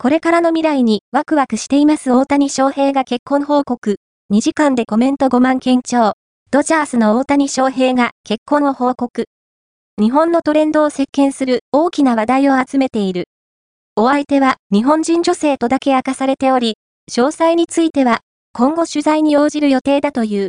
これからの未来にワクワクしています大谷翔平が結婚報告。2時間でコメント5万件超。ドジャースの大谷翔平が結婚を報告。日本のトレンドを席巻する大きな話題を集めている。お相手は日本人女性とだけ明かされており、詳細については今後取材に応じる予定だという。